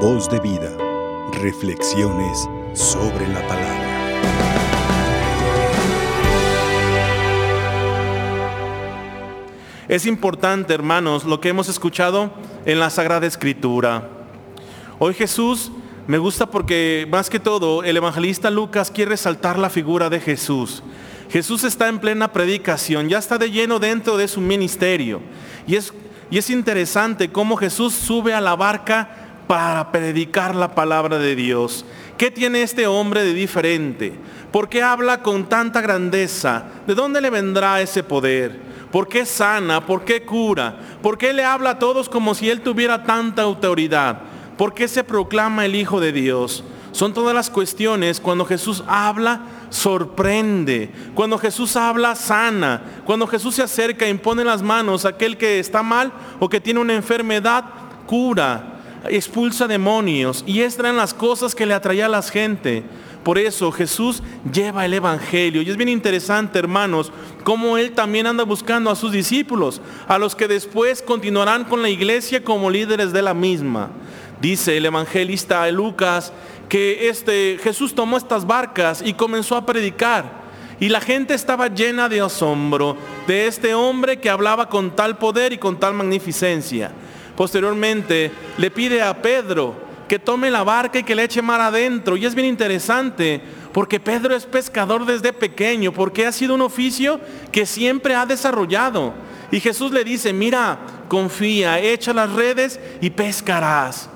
Voz de vida. Reflexiones sobre la palabra. Es importante, hermanos, lo que hemos escuchado en la Sagrada Escritura. Hoy Jesús me gusta porque más que todo el evangelista Lucas quiere resaltar la figura de Jesús. Jesús está en plena predicación, ya está de lleno dentro de su ministerio. Y es, y es interesante cómo Jesús sube a la barca para predicar la palabra de Dios. ¿Qué tiene este hombre de diferente? ¿Por qué habla con tanta grandeza? ¿De dónde le vendrá ese poder? ¿Por qué sana? ¿Por qué cura? ¿Por qué le habla a todos como si él tuviera tanta autoridad? ¿Por qué se proclama el Hijo de Dios? Son todas las cuestiones cuando Jesús habla, sorprende. Cuando Jesús habla, sana. Cuando Jesús se acerca, impone las manos a aquel que está mal o que tiene una enfermedad, cura, expulsa demonios. Y estas eran las cosas que le atraía a la gente. Por eso Jesús lleva el Evangelio. Y es bien interesante, hermanos, cómo Él también anda buscando a sus discípulos, a los que después continuarán con la iglesia como líderes de la misma. Dice el evangelista Lucas que este, Jesús tomó estas barcas y comenzó a predicar. Y la gente estaba llena de asombro de este hombre que hablaba con tal poder y con tal magnificencia. Posteriormente le pide a Pedro que tome la barca y que le eche mar adentro. Y es bien interesante porque Pedro es pescador desde pequeño, porque ha sido un oficio que siempre ha desarrollado. Y Jesús le dice, mira, confía, echa las redes y pescarás.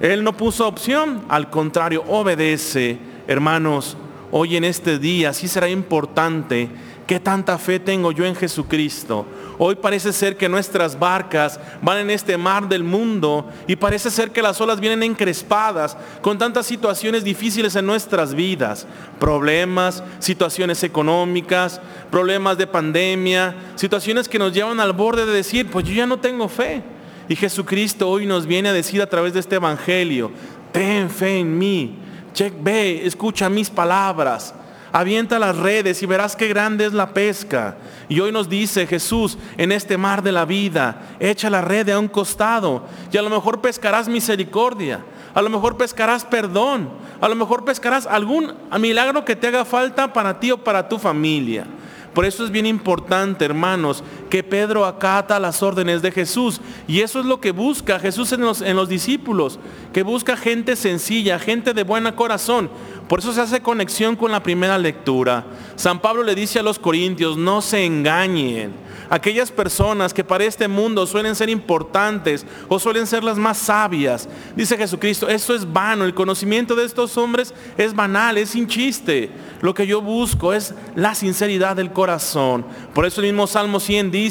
Él no puso opción, al contrario, obedece. Hermanos, hoy en este día sí será importante qué tanta fe tengo yo en Jesucristo. Hoy parece ser que nuestras barcas van en este mar del mundo y parece ser que las olas vienen encrespadas con tantas situaciones difíciles en nuestras vidas. Problemas, situaciones económicas, problemas de pandemia, situaciones que nos llevan al borde de decir, pues yo ya no tengo fe. Y Jesucristo hoy nos viene a decir a través de este Evangelio, ten fe en mí, che, ve, escucha mis palabras, avienta las redes y verás qué grande es la pesca. Y hoy nos dice Jesús, en este mar de la vida, echa la red a un costado y a lo mejor pescarás misericordia, a lo mejor pescarás perdón, a lo mejor pescarás algún milagro que te haga falta para ti o para tu familia. Por eso es bien importante, hermanos, que Pedro acata las órdenes de Jesús. Y eso es lo que busca Jesús en los, en los discípulos, que busca gente sencilla, gente de buen corazón. Por eso se hace conexión con la primera lectura. San Pablo le dice a los corintios, no se engañen aquellas personas que para este mundo suelen ser importantes o suelen ser las más sabias. Dice Jesucristo, esto es vano, el conocimiento de estos hombres es banal, es sin chiste. Lo que yo busco es la sinceridad del corazón. Por eso el mismo Salmo 100 dice,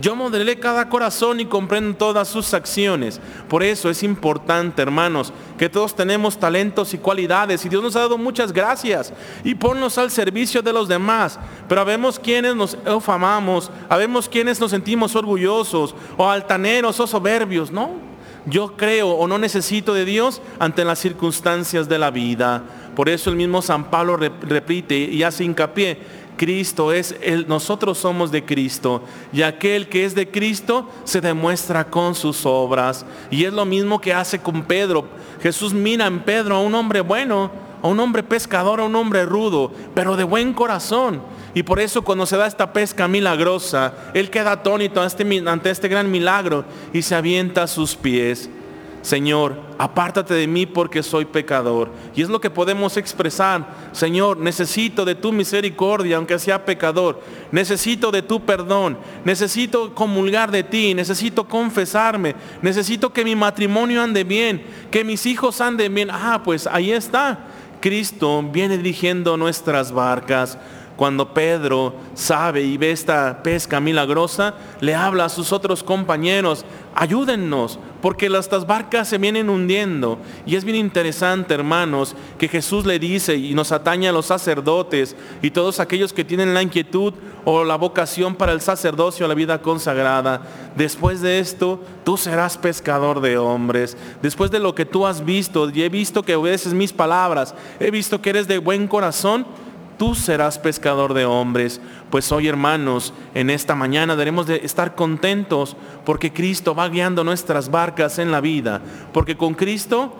yo modelé cada corazón y comprendo todas sus acciones. Por eso es importante, hermanos, que todos tenemos talentos y cualidades y Dios nos ha dado muchas gracias y ponnos al servicio de los demás. Pero vemos quienes nos ofamamos, Sabemos quienes nos sentimos orgullosos o altaneros o soberbios, ¿no? Yo creo o no necesito de Dios ante las circunstancias de la vida. Por eso el mismo San Pablo repite y hace hincapié, Cristo es el, nosotros somos de Cristo y aquel que es de Cristo se demuestra con sus obras. Y es lo mismo que hace con Pedro. Jesús mira en Pedro a un hombre bueno, a un hombre pescador, a un hombre rudo, pero de buen corazón. Y por eso cuando se da esta pesca milagrosa, Él queda atónito ante este gran milagro y se avienta a sus pies. Señor, apártate de mí porque soy pecador. Y es lo que podemos expresar. Señor, necesito de tu misericordia, aunque sea pecador. Necesito de tu perdón. Necesito comulgar de ti. Necesito confesarme. Necesito que mi matrimonio ande bien. Que mis hijos anden bien. Ah, pues ahí está. Cristo viene dirigiendo nuestras barcas. Cuando Pedro sabe y ve esta pesca milagrosa, le habla a sus otros compañeros, ayúdennos, porque estas barcas se vienen hundiendo. Y es bien interesante, hermanos, que Jesús le dice y nos atañe a los sacerdotes y todos aquellos que tienen la inquietud o la vocación para el sacerdocio, la vida consagrada. Después de esto, tú serás pescador de hombres. Después de lo que tú has visto, y he visto que obedeces mis palabras, he visto que eres de buen corazón, tú serás pescador de hombres. Pues hoy, hermanos, en esta mañana debemos de estar contentos porque Cristo va guiando nuestras barcas en la vida. Porque con Cristo,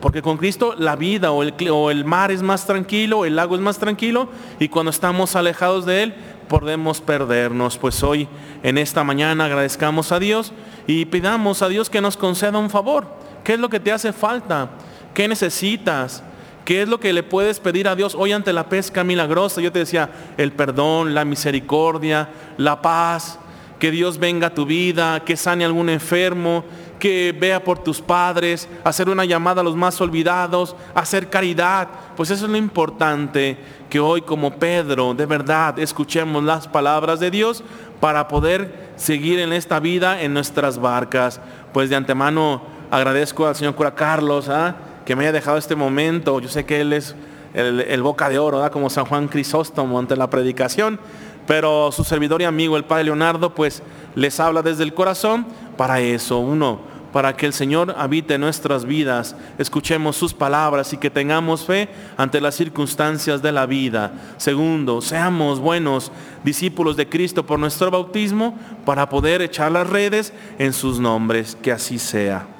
porque con Cristo la vida o el, o el mar es más tranquilo, el lago es más tranquilo y cuando estamos alejados de Él podemos perdernos. Pues hoy, en esta mañana, agradezcamos a Dios y pidamos a Dios que nos conceda un favor. ¿Qué es lo que te hace falta? ¿Qué necesitas? ¿Qué es lo que le puedes pedir a Dios hoy ante la pesca milagrosa? Yo te decía, el perdón, la misericordia, la paz, que Dios venga a tu vida, que sane algún enfermo, que vea por tus padres, hacer una llamada a los más olvidados, hacer caridad. Pues eso es lo importante, que hoy como Pedro, de verdad, escuchemos las palabras de Dios para poder seguir en esta vida en nuestras barcas. Pues de antemano agradezco al señor cura Carlos, ¿ah? Que me haya dejado este momento. Yo sé que Él es el, boca de oro, como San Juan Crisóstomo ante la predicación, pero su servidor y amigo, el Padre Leonardo, pues les habla desde el corazón para eso. Uno, para que el Señor habite nuestras vidas, escuchemos sus palabras y que tengamos fe ante las circunstancias de la vida. Segundo, seamos buenos discípulos de Cristo por nuestro bautismo para poder echar las redes en sus nombres. Que así sea.